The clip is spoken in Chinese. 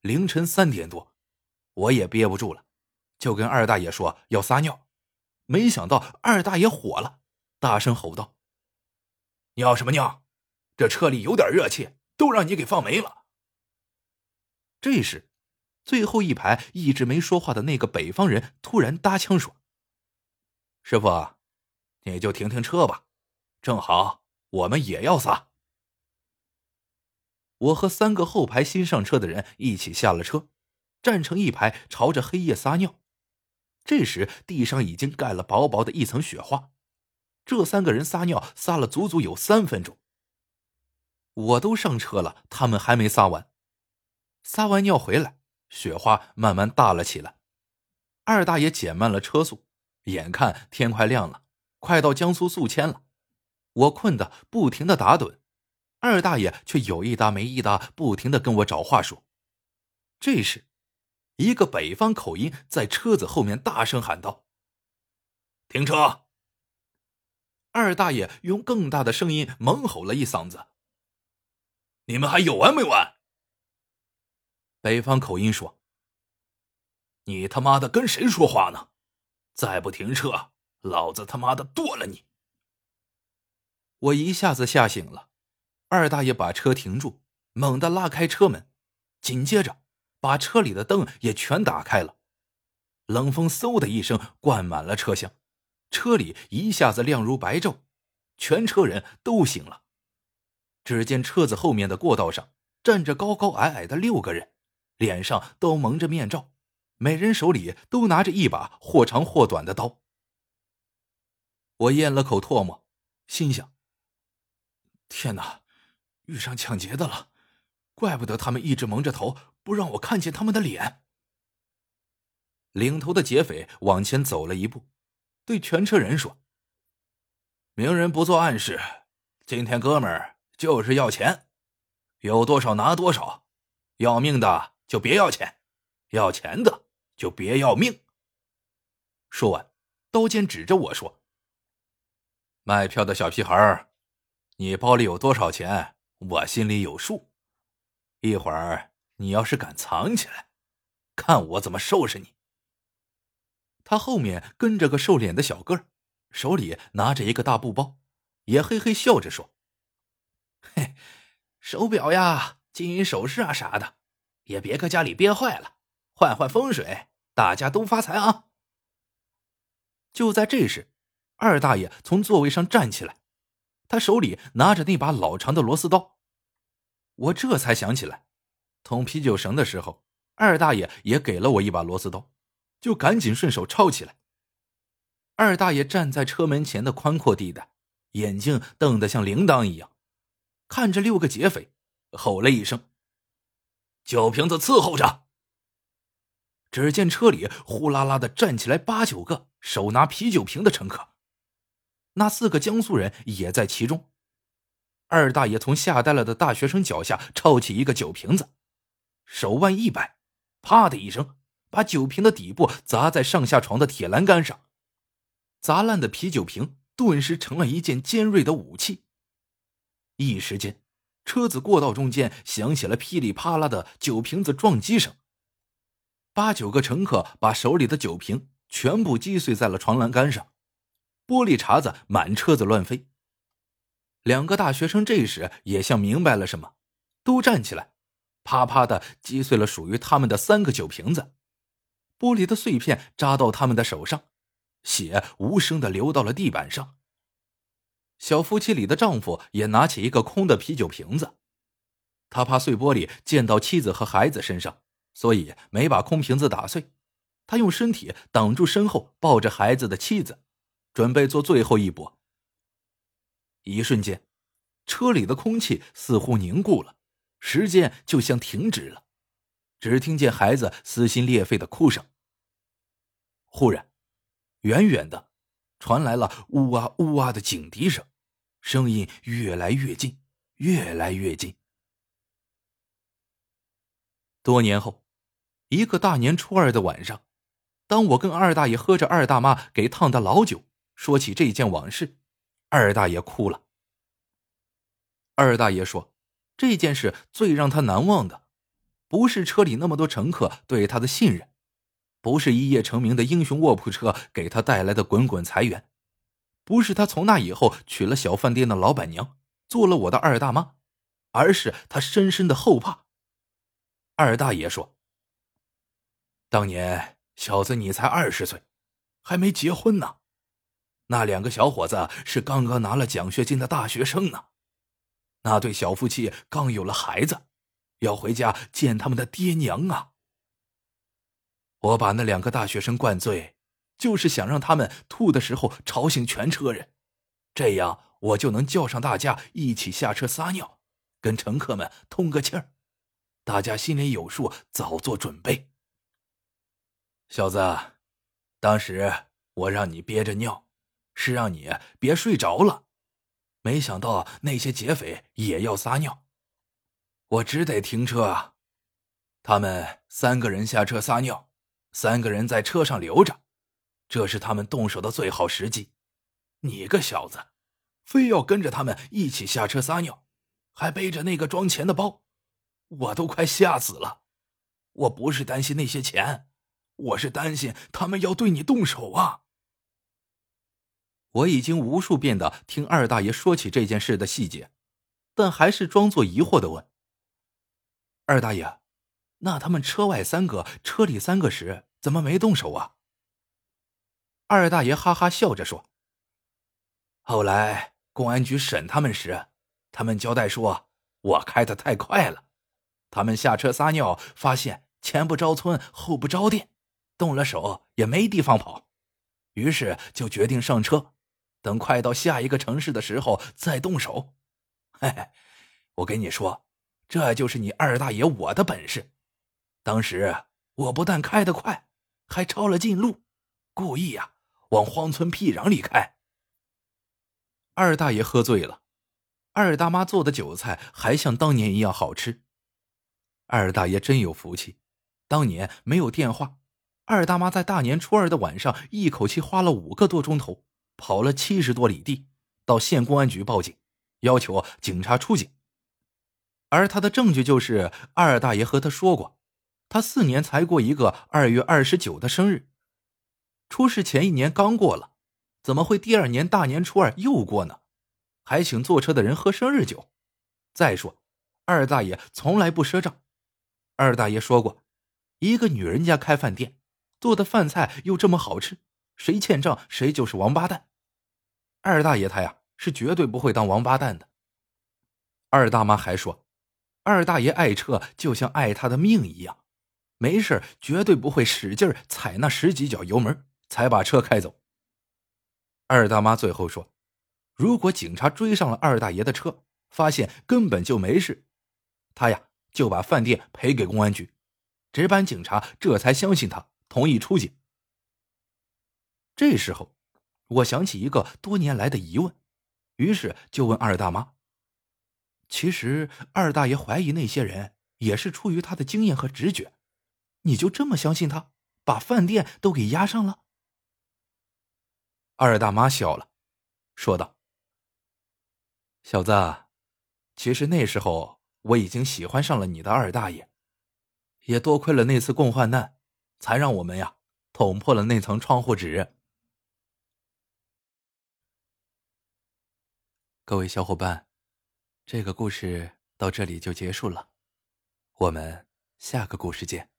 凌晨三点多，我也憋不住了，就跟二大爷说要撒尿。没想到二大爷火了，大声吼道：“尿什么尿？这车里有点热气，都让你给放没了。”这时，最后一排一直没说话的那个北方人突然搭腔说：“师傅，你就停停车吧，正好我们也要撒。”我和三个后排新上车的人一起下了车，站成一排，朝着黑夜撒尿。这时地上已经盖了薄薄的一层雪花，这三个人撒尿撒了足足有三分钟。我都上车了，他们还没撒完。撒完尿回来，雪花慢慢大了起来。二大爷减慢了车速，眼看天快亮了，快到江苏宿迁了。我困得不停的打盹。二大爷却有一搭没一搭，不停的跟我找话说。这时，一个北方口音在车子后面大声喊道：“停车！”二大爷用更大的声音猛吼了一嗓子：“你们还有完没完？”北方口音说：“你他妈的跟谁说话呢？再不停车，老子他妈的剁了你！”我一下子吓醒了。二大爷把车停住，猛地拉开车门，紧接着把车里的灯也全打开了。冷风嗖的一声灌满了车厢，车里一下子亮如白昼，全车人都醒了。只见车子后面的过道上站着高高矮矮的六个人，脸上都蒙着面罩，每人手里都拿着一把或长或短的刀。我咽了口唾沫，心想：天哪！遇上抢劫的了，怪不得他们一直蒙着头，不让我看见他们的脸。领头的劫匪往前走了一步，对全车人说：“明人不做暗事，今天哥们儿就是要钱，有多少拿多少，要命的就别要钱，要钱的就别要命。”说完，刀尖指着我说：“卖票的小屁孩，你包里有多少钱？”我心里有数，一会儿你要是敢藏起来，看我怎么收拾你。他后面跟着个瘦脸的小个儿，手里拿着一个大布包，也嘿嘿笑着说：“嘿，手表呀、金银首饰啊啥的，也别搁家里憋坏了，换换风水，大家都发财啊。”就在这时，二大爷从座位上站起来。他手里拿着那把老长的螺丝刀，我这才想起来，捅啤酒绳的时候，二大爷也给了我一把螺丝刀，就赶紧顺手抄起来。二大爷站在车门前的宽阔地带，眼睛瞪得像铃铛一样，看着六个劫匪，吼了一声：“酒瓶子伺候着！”只见车里呼啦啦的站起来八九个手拿啤酒瓶的乘客。那四个江苏人也在其中。二大爷从吓呆了的大学生脚下抄起一个酒瓶子，手腕一摆，啪的一声，把酒瓶的底部砸在上下床的铁栏杆上。砸烂的啤酒瓶顿时成了一件尖锐的武器。一时间，车子过道中间响起了噼里啪啦的酒瓶子撞击声。八九个乘客把手里的酒瓶全部击碎在了床栏杆上。玻璃碴子满车子乱飞。两个大学生这时也像明白了什么，都站起来，啪啪的击碎了属于他们的三个酒瓶子，玻璃的碎片扎到他们的手上，血无声的流到了地板上。小夫妻里的丈夫也拿起一个空的啤酒瓶子，他怕碎玻璃溅到妻子和孩子身上，所以没把空瓶子打碎，他用身体挡住身后抱着孩子的妻子。准备做最后一搏。一瞬间，车里的空气似乎凝固了，时间就像停止了，只听见孩子撕心裂肺的哭声。忽然，远远的传来了呜啊呜啊的警笛声，声音越来越近，越来越近。多年后，一个大年初二的晚上，当我跟二大爷喝着二大妈给烫的老酒。说起这件往事，二大爷哭了。二大爷说，这件事最让他难忘的，不是车里那么多乘客对他的信任，不是一夜成名的英雄卧铺车给他带来的滚滚财源，不是他从那以后娶了小饭店的老板娘，做了我的二大妈，而是他深深的后怕。二大爷说：“当年小子你才二十岁，还没结婚呢，那两个小伙子是刚刚拿了奖学金的大学生呢，那对小夫妻刚有了孩子。”要回家见他们的爹娘啊！我把那两个大学生灌醉，就是想让他们吐的时候吵醒全车人，这样我就能叫上大家一起下车撒尿，跟乘客们通个气儿，大家心里有数，早做准备。小子，当时我让你憋着尿，是让你别睡着了，没想到那些劫匪也要撒尿。我只得停车啊！他们三个人下车撒尿，三个人在车上留着，这是他们动手的最好时机。你个小子，非要跟着他们一起下车撒尿，还背着那个装钱的包，我都快吓死了。我不是担心那些钱，我是担心他们要对你动手啊！我已经无数遍的听二大爷说起这件事的细节，但还是装作疑惑的问。二大爷，那他们车外三个，车里三个时，怎么没动手啊？二大爷哈哈笑着说：“后来公安局审他们时，他们交代说，我开的太快了，他们下车撒尿，发现前不着村后不着店，动了手也没地方跑，于是就决定上车，等快到下一个城市的时候再动手。嘿嘿，我跟你说。”这就是你二大爷我的本事。当时我不但开得快，还抄了近路，故意呀往荒村僻壤里开。二大爷喝醉了，二大妈做的酒菜还像当年一样好吃。二大爷真有福气，当年没有电话，二大妈在大年初二的晚上一口气花了五个多钟头，跑了七十多里地，到县公安局报警，要求警察出警。而他的证据就是二大爷和他说过，他四年才过一个二月二十九的生日，出事前一年刚过了，怎么会第二年大年初二又过呢？还请坐车的人喝生日酒。再说，二大爷从来不赊账。二大爷说过，一个女人家开饭店，做的饭菜又这么好吃，谁欠账谁就是王八蛋。二大爷他呀是绝对不会当王八蛋的。二大妈还说。二大爷爱车就像爱他的命一样，没事绝对不会使劲踩那十几脚油门才把车开走。二大妈最后说：“如果警察追上了二大爷的车，发现根本就没事，他呀就把饭店赔给公安局，值班警察这才相信他，同意出警。”这时候，我想起一个多年来的疑问，于是就问二大妈。其实二大爷怀疑那些人也是出于他的经验和直觉，你就这么相信他，把饭店都给押上了？二大妈笑了，说道：“小子，其实那时候我已经喜欢上了你的二大爷，也多亏了那次共患难，才让我们呀捅破了那层窗户纸。”各位小伙伴。这个故事到这里就结束了，我们下个故事见。